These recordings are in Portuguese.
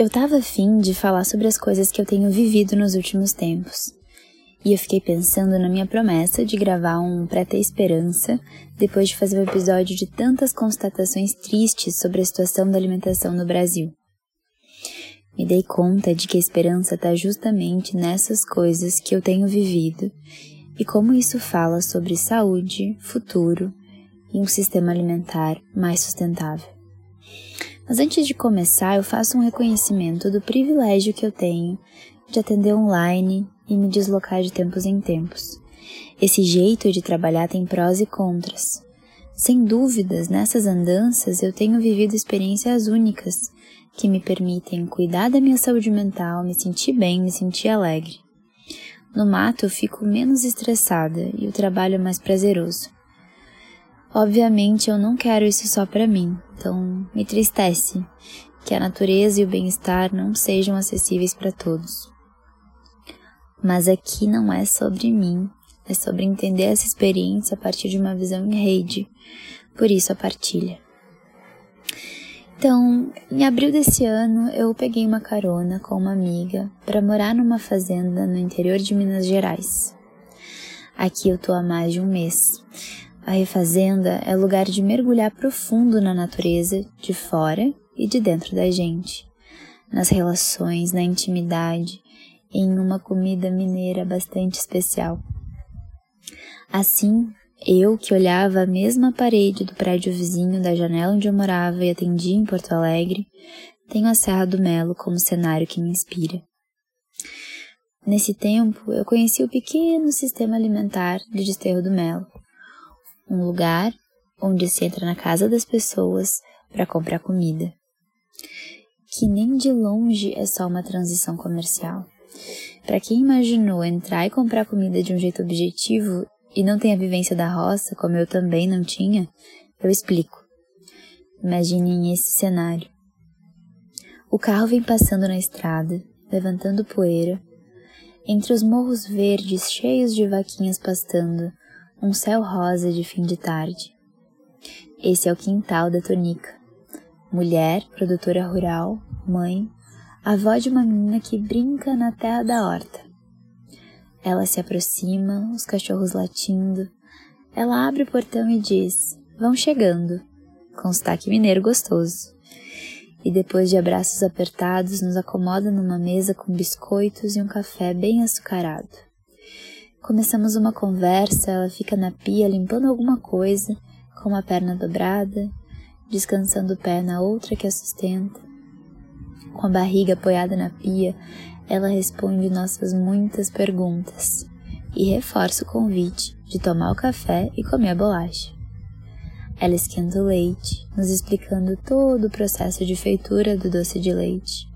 Eu tava afim de falar sobre as coisas que eu tenho vivido nos últimos tempos. E eu fiquei pensando na minha promessa de gravar um Pra Ter Esperança depois de fazer um episódio de tantas constatações tristes sobre a situação da alimentação no Brasil. Me dei conta de que a esperança está justamente nessas coisas que eu tenho vivido e como isso fala sobre saúde, futuro e um sistema alimentar mais sustentável. Mas antes de começar, eu faço um reconhecimento do privilégio que eu tenho de atender online e me deslocar de tempos em tempos. Esse jeito de trabalhar tem prós e contras. Sem dúvidas, nessas andanças eu tenho vivido experiências únicas que me permitem cuidar da minha saúde mental, me sentir bem, me sentir alegre. No mato eu fico menos estressada e o trabalho é mais prazeroso. Obviamente eu não quero isso só para mim, então me tristece que a natureza e o bem-estar não sejam acessíveis para todos. Mas aqui não é sobre mim, é sobre entender essa experiência a partir de uma visão em rede, por isso a partilha. Então, em abril desse ano, eu peguei uma carona com uma amiga para morar numa fazenda no interior de Minas Gerais. Aqui eu tô há mais de um mês. A refazenda é lugar de mergulhar profundo na natureza, de fora e de dentro da gente, nas relações, na intimidade, em uma comida mineira bastante especial. Assim, eu que olhava a mesma parede do prédio vizinho da janela onde eu morava e atendia em Porto Alegre, tenho a Serra do Melo como cenário que me inspira. Nesse tempo, eu conheci o pequeno sistema alimentar de Desterro do Melo, um lugar onde se entra na casa das pessoas para comprar comida, que nem de longe é só uma transição comercial. Para quem imaginou entrar e comprar comida de um jeito objetivo e não tem a vivência da roça, como eu também não tinha, eu explico. Imaginem esse cenário. O carro vem passando na estrada, levantando poeira, entre os morros verdes cheios de vaquinhas pastando, um céu rosa de fim de tarde. Esse é o quintal da Tonica. Mulher, produtora rural, mãe, avó de uma menina que brinca na terra da horta. Ela se aproxima, os cachorros latindo. Ela abre o portão e diz: Vão chegando, com sotaque mineiro gostoso. E depois de abraços apertados, nos acomoda numa mesa com biscoitos e um café bem açucarado. Começamos uma conversa, ela fica na pia limpando alguma coisa, com uma perna dobrada, descansando o pé na outra que a sustenta. Com a barriga apoiada na pia, ela responde nossas muitas perguntas e reforça o convite de tomar o café e comer a bolacha. Ela esquenta o leite, nos explicando todo o processo de feitura do doce de leite,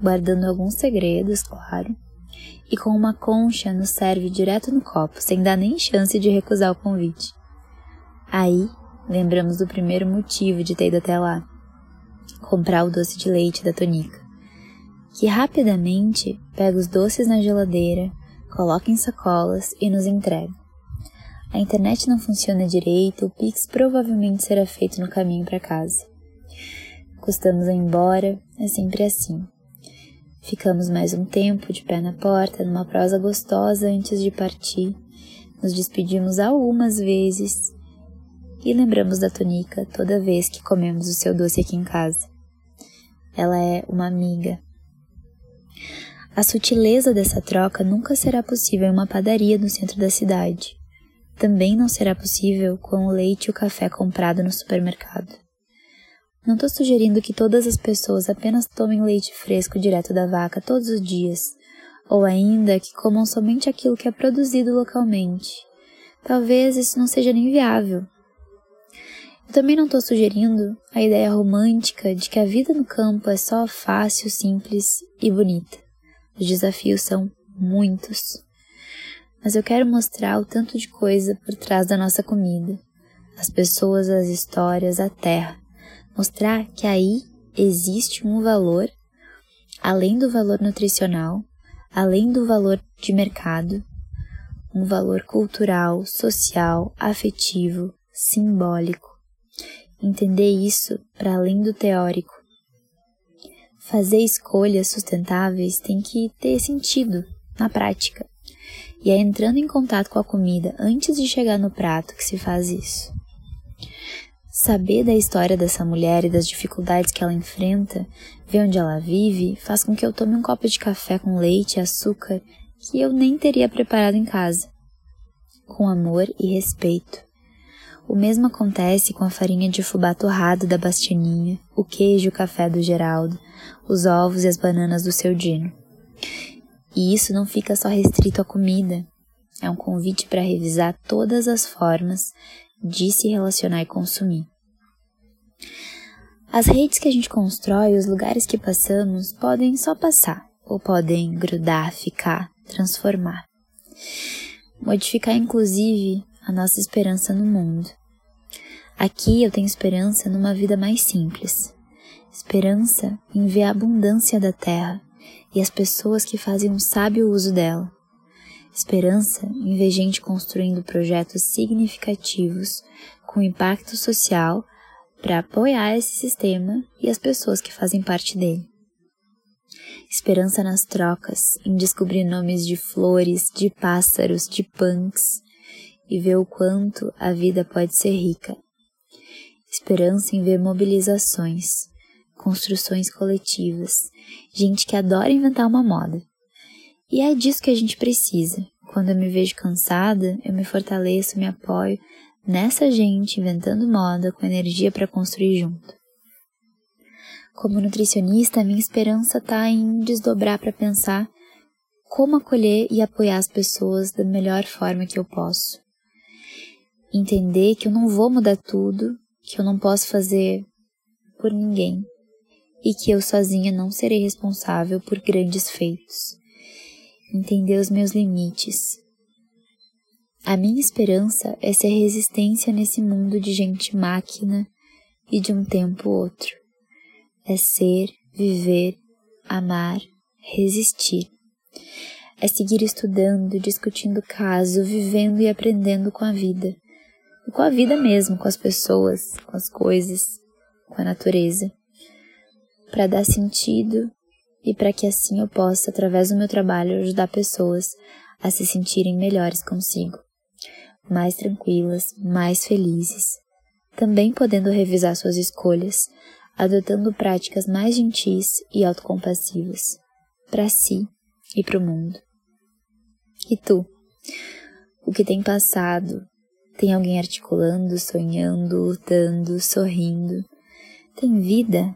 guardando alguns segredos, claro, e com uma concha nos serve direto no copo, sem dar nem chance de recusar o convite. Aí, lembramos do primeiro motivo de ter ido até lá: comprar o doce de leite da Tonica, que rapidamente pega os doces na geladeira, coloca em sacolas e nos entrega. A internet não funciona direito, o Pix provavelmente será feito no caminho para casa. Custamos a ir embora, é sempre assim. Ficamos mais um tempo de pé na porta, numa prosa gostosa antes de partir. Nos despedimos algumas vezes e lembramos da Tonica toda vez que comemos o seu doce aqui em casa. Ela é uma amiga. A sutileza dessa troca nunca será possível em uma padaria no centro da cidade. Também não será possível com o leite e o café comprado no supermercado. Não estou sugerindo que todas as pessoas apenas tomem leite fresco direto da vaca todos os dias, ou ainda que comam somente aquilo que é produzido localmente. Talvez isso não seja nem viável. Eu também não estou sugerindo a ideia romântica de que a vida no campo é só fácil, simples e bonita. Os desafios são muitos. Mas eu quero mostrar o tanto de coisa por trás da nossa comida, as pessoas, as histórias, a terra. Mostrar que aí existe um valor, além do valor nutricional, além do valor de mercado, um valor cultural, social, afetivo, simbólico entender isso para além do teórico. Fazer escolhas sustentáveis tem que ter sentido na prática. E é entrando em contato com a comida antes de chegar no prato que se faz isso. Saber da história dessa mulher e das dificuldades que ela enfrenta, ver onde ela vive, faz com que eu tome um copo de café com leite e açúcar que eu nem teria preparado em casa. Com amor e respeito. O mesmo acontece com a farinha de fubá torrado da Bastianinha, o queijo e o café do Geraldo, os ovos e as bananas do seu Dino. E isso não fica só restrito à comida. É um convite para revisar todas as formas de se relacionar e consumir. As redes que a gente constrói, os lugares que passamos, podem só passar, ou podem grudar, ficar, transformar. Modificar, inclusive, a nossa esperança no mundo. Aqui eu tenho esperança numa vida mais simples. Esperança em ver a abundância da terra e as pessoas que fazem um sábio uso dela. Esperança em ver gente construindo projetos significativos com impacto social para apoiar esse sistema e as pessoas que fazem parte dele. Esperança nas trocas, em descobrir nomes de flores, de pássaros, de punks e ver o quanto a vida pode ser rica esperança em ver mobilizações, construções coletivas, gente que adora inventar uma moda. E é disso que a gente precisa. Quando eu me vejo cansada, eu me fortaleço, me apoio nessa gente inventando moda com energia para construir junto. Como nutricionista, minha esperança está em desdobrar para pensar como acolher e apoiar as pessoas da melhor forma que eu posso. Entender que eu não vou mudar tudo que eu não posso fazer por ninguém e que eu sozinha não serei responsável por grandes feitos. Entender os meus limites. A minha esperança é ser resistência nesse mundo de gente máquina e de um tempo outro. É ser, viver, amar, resistir. É seguir estudando, discutindo caso, vivendo e aprendendo com a vida e com a vida mesmo, com as pessoas, com as coisas, com a natureza, para dar sentido e para que assim eu possa, através do meu trabalho, ajudar pessoas a se sentirem melhores consigo, mais tranquilas, mais felizes, também podendo revisar suas escolhas, adotando práticas mais gentis e autocompassivas, para si e para o mundo. E tu? O que tem passado, tem alguém articulando, sonhando, lutando, sorrindo. Tem vida.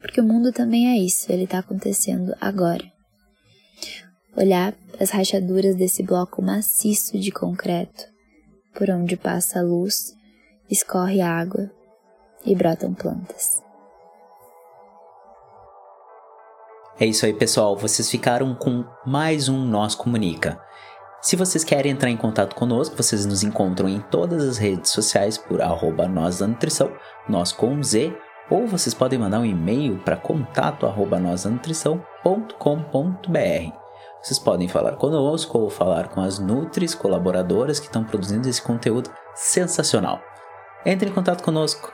Porque o mundo também é isso, ele está acontecendo agora. Olhar as rachaduras desse bloco maciço de concreto, por onde passa a luz, escorre água e brotam plantas. É isso aí, pessoal. Vocês ficaram com mais um Nós Comunica. Se vocês querem entrar em contato conosco, vocês nos encontram em todas as redes sociais por arroba nós da nutrição, nós com Z, ou vocês podem mandar um e-mail para contato arroba Vocês podem falar conosco ou falar com as Nutris colaboradoras que estão produzindo esse conteúdo sensacional. Entre em contato conosco.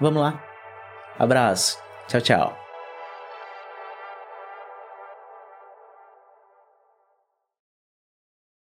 Vamos lá. Abraço. Tchau, tchau.